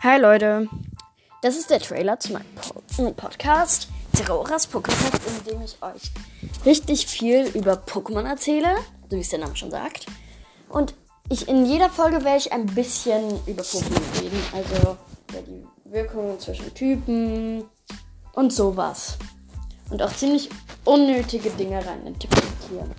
Hi Leute, das ist der Trailer zu meinem po Podcast, Terroras Pokémon, in dem ich euch richtig viel über Pokémon erzähle, so wie es der Name schon sagt. Und ich in jeder Folge werde ich ein bisschen über Pokémon reden, also über die Wirkungen zwischen Typen und sowas. Und auch ziemlich unnötige Dinge rein interpretieren.